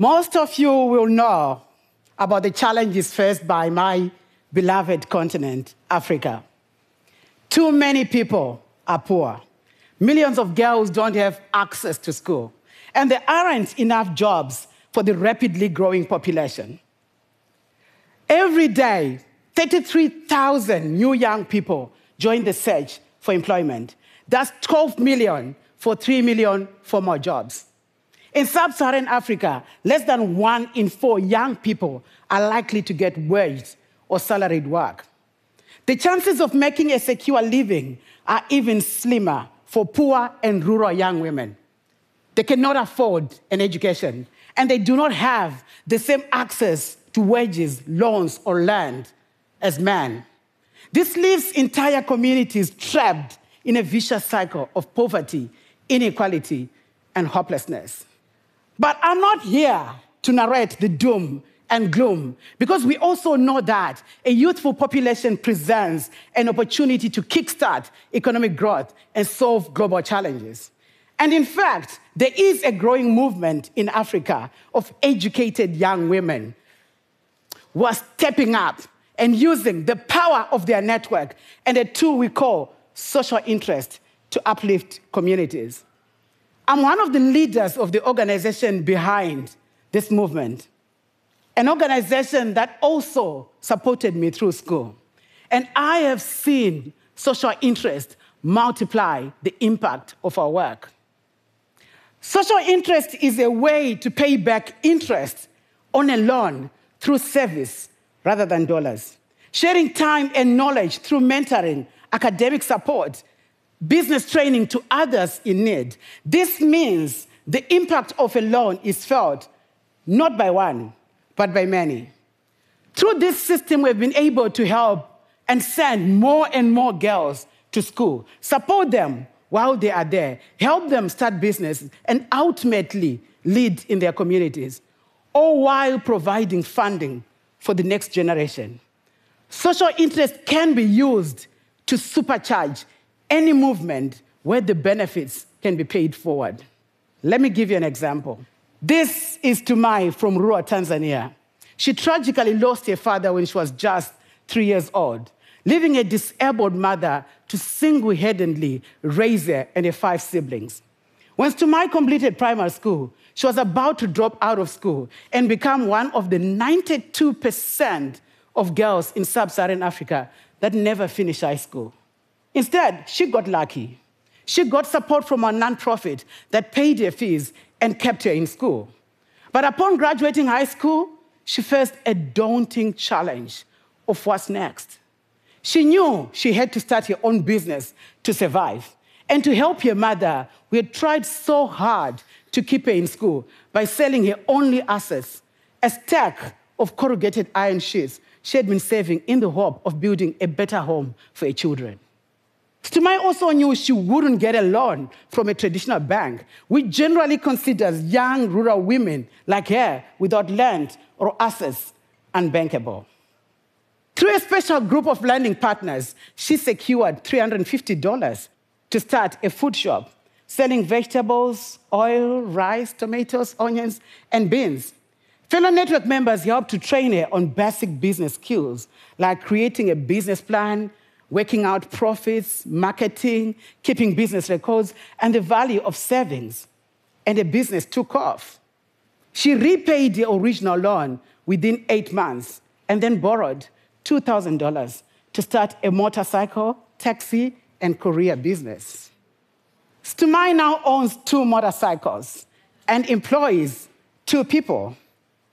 Most of you will know about the challenges faced by my beloved continent, Africa. Too many people are poor. Millions of girls don't have access to school. And there aren't enough jobs for the rapidly growing population. Every day, 33,000 new young people join the search for employment. That's 12 million for 3 million for more jobs. In sub Saharan Africa, less than one in four young people are likely to get wage or salaried work. The chances of making a secure living are even slimmer for poor and rural young women. They cannot afford an education, and they do not have the same access to wages, loans, or land as men. This leaves entire communities trapped in a vicious cycle of poverty, inequality, and hopelessness. But I'm not here to narrate the doom and gloom because we also know that a youthful population presents an opportunity to kickstart economic growth and solve global challenges. And in fact, there is a growing movement in Africa of educated young women who are stepping up and using the power of their network and a tool we call social interest to uplift communities. I'm one of the leaders of the organization behind this movement, an organization that also supported me through school. And I have seen social interest multiply the impact of our work. Social interest is a way to pay back interest on a loan through service rather than dollars. Sharing time and knowledge through mentoring, academic support, business training to others in need. This means the impact of a loan is felt not by one, but by many. Through this system, we've been able to help and send more and more girls to school, support them while they are there, help them start businesses, and ultimately lead in their communities, all while providing funding for the next generation. Social interest can be used to supercharge any movement where the benefits can be paid forward. Let me give you an example. This is Stumai from rural Tanzania. She tragically lost her father when she was just three years old, leaving a disabled mother to single handedly raise her and her five siblings. When Stumai completed primary school, she was about to drop out of school and become one of the 92% of girls in sub Saharan Africa that never finish high school. Instead, she got lucky. She got support from a nonprofit that paid her fees and kept her in school. But upon graduating high school, she faced a daunting challenge of what's next. She knew she had to start her own business to survive. And to help her mother, who had tried so hard to keep her in school by selling her only assets, a stack of corrugated iron sheets she had been saving in the hope of building a better home for her children. Stumai also knew she wouldn't get a loan from a traditional bank, which generally considers young rural women like her without land or assets unbankable. Through a special group of lending partners, she secured $350 to start a food shop selling vegetables, oil, rice, tomatoes, onions, and beans. Fellow network members helped to train her on basic business skills like creating a business plan, working out profits, marketing, keeping business records, and the value of savings. And the business took off. She repaid the original loan within eight months and then borrowed $2,000 to start a motorcycle, taxi, and courier business. Stumai now owns two motorcycles and employs two people.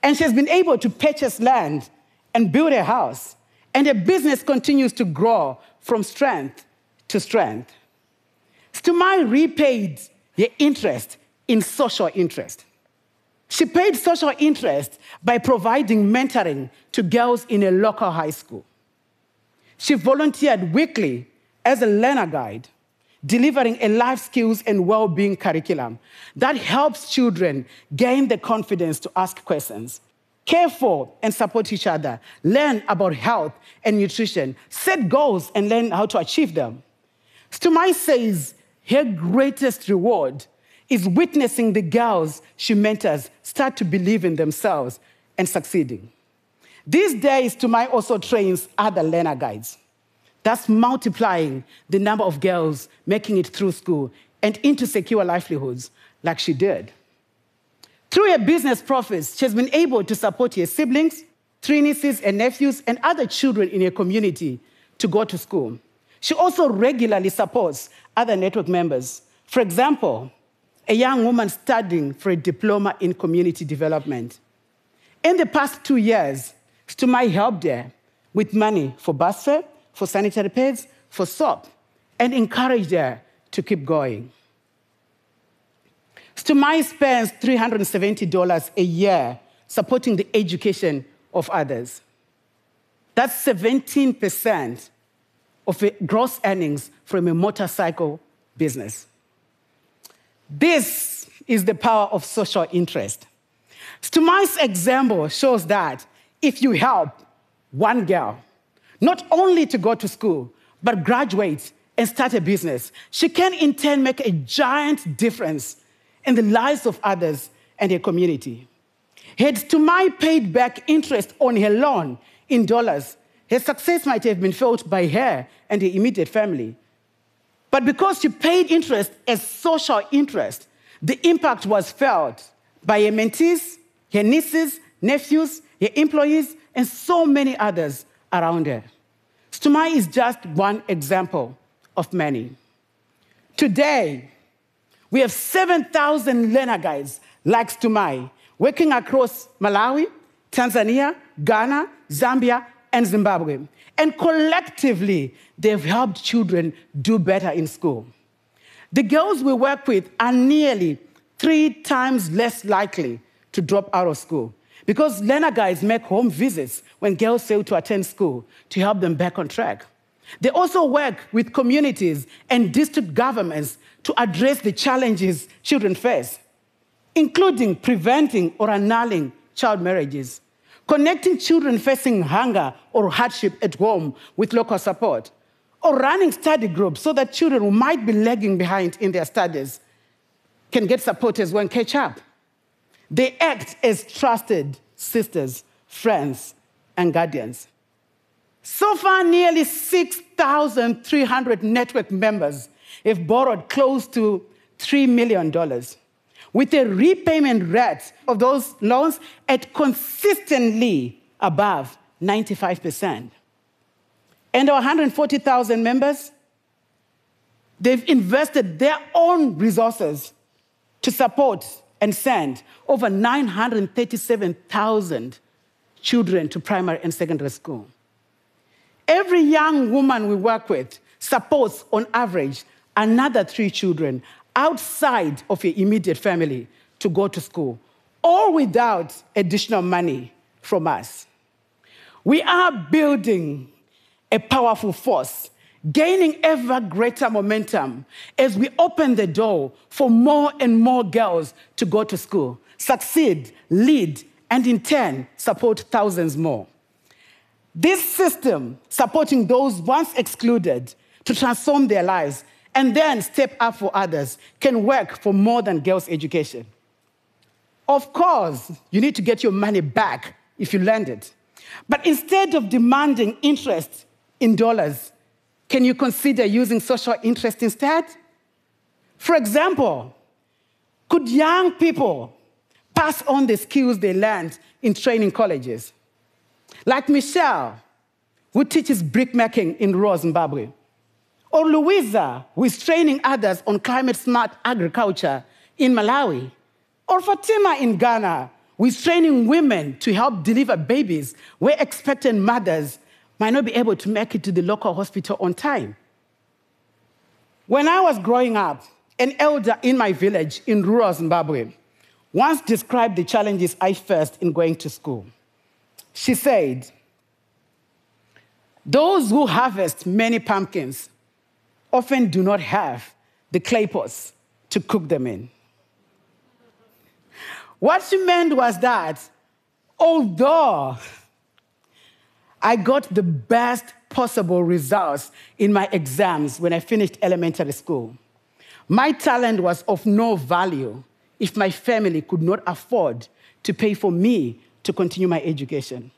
And she has been able to purchase land and build a house. And her business continues to grow from strength to strength. Stumai repaid the interest in social interest. She paid social interest by providing mentoring to girls in a local high school. She volunteered weekly as a learner guide, delivering a life skills and well being curriculum that helps children gain the confidence to ask questions, care for and support each other, learn about health and nutrition, set goals and learn how to achieve them. Stumai says her greatest reward is witnessing the girls she mentors start to believe in themselves and succeeding. These days, Stumai also trains other learner guides. That's multiplying the number of girls making it through school and into secure livelihoods like she did. Through her business profits, she has been able to support her siblings, three nieces and nephews, and other children in her community to go to school. She also regularly supports other network members. For example, a young woman studying for a diploma in community development. In the past two years, Stumai helped her with money for bus fare, for sanitary pads, for soap, and encouraged her to keep going. Stumai spends $370 a year supporting the education of others. That's 17% of gross earnings from a motorcycle business. This is the power of social interest. Stumai's example shows that if you help one girl, not only to go to school, but graduate and start a business, she can in turn make a giant difference in the lives of others and her community. Had Stumai paid back interest on her loan in dollars, her success might have been felt by her and her immediate family. But because she paid interest as social interest, the impact was felt by her mentees, her nieces, nephews, her employees, and so many others around her. Stumai is just one example of many. Today, we have 7,000 learner guides like Stumai working across Malawi, Tanzania, Ghana, Zambia, and Zimbabwe. And collectively, they've helped children do better in school. The girls we work with are nearly three times less likely to drop out of school because learner guides make home visits when girls fail to attend school to help them back on track. They also work with communities and district governments to address the challenges children face, including preventing or annulling child marriages, connecting children facing hunger or hardship at home with local support, or running study groups so that children who might be lagging behind in their studies can get support as well and catch up. They act as trusted sisters, friends, and guardians. So far, nearly 6,300 network members have borrowed close to $3 million with a repayment rate of those loans at consistently above 95%. And our 140,000 members, they've invested their own resources to support and send over 937,000 children to primary and secondary school. Every young woman we work with supports, on average, another three children outside of your immediate family to go to school, all without additional money from us. We are building a powerful force, gaining ever greater momentum as we open the door for more and more girls to go to school, succeed, lead, and in turn support thousands more. This system, supporting those once excluded to transform their lives, and then step up for others can work for more than girls' education. Of course, you need to get your money back if you lend it. But instead of demanding interest in dollars, can you consider using social interest instead? For example, could young people pass on the skills they learned in training colleges? Like Michelle, who teaches brickmaking in rural Zimbabwe. Or Louisa, who is training others on climate smart agriculture in Malawi. Or Fatima in Ghana, who is training women to help deliver babies where expectant mothers might not be able to make it to the local hospital on time. When I was growing up, an elder in my village in rural Zimbabwe once described the challenges I faced in going to school. She said, Those who harvest many pumpkins often do not have the clay pots to cook them in. What she meant was that although I got the best possible results in my exams when I finished elementary school, My talent was of no value if my family could not afford to pay for me to continue my education.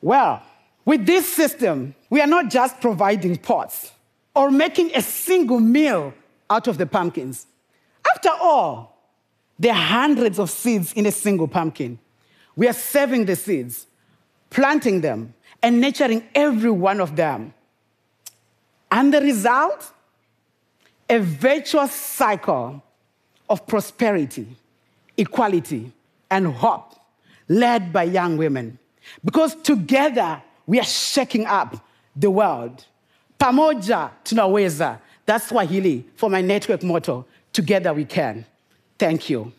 Well, with this system, we are not just providing pots or making a single meal out of the pumpkins. After all, there are hundreds of seeds in a single pumpkin. We are saving the seeds, planting them, and nurturing every one of them. And the result? A virtuous cycle of prosperity, equality, and hope led by young women. Because together we are shaking up the world. Pamoja tunaweza. That's Swahili for my network motto. Together we can. Thank you.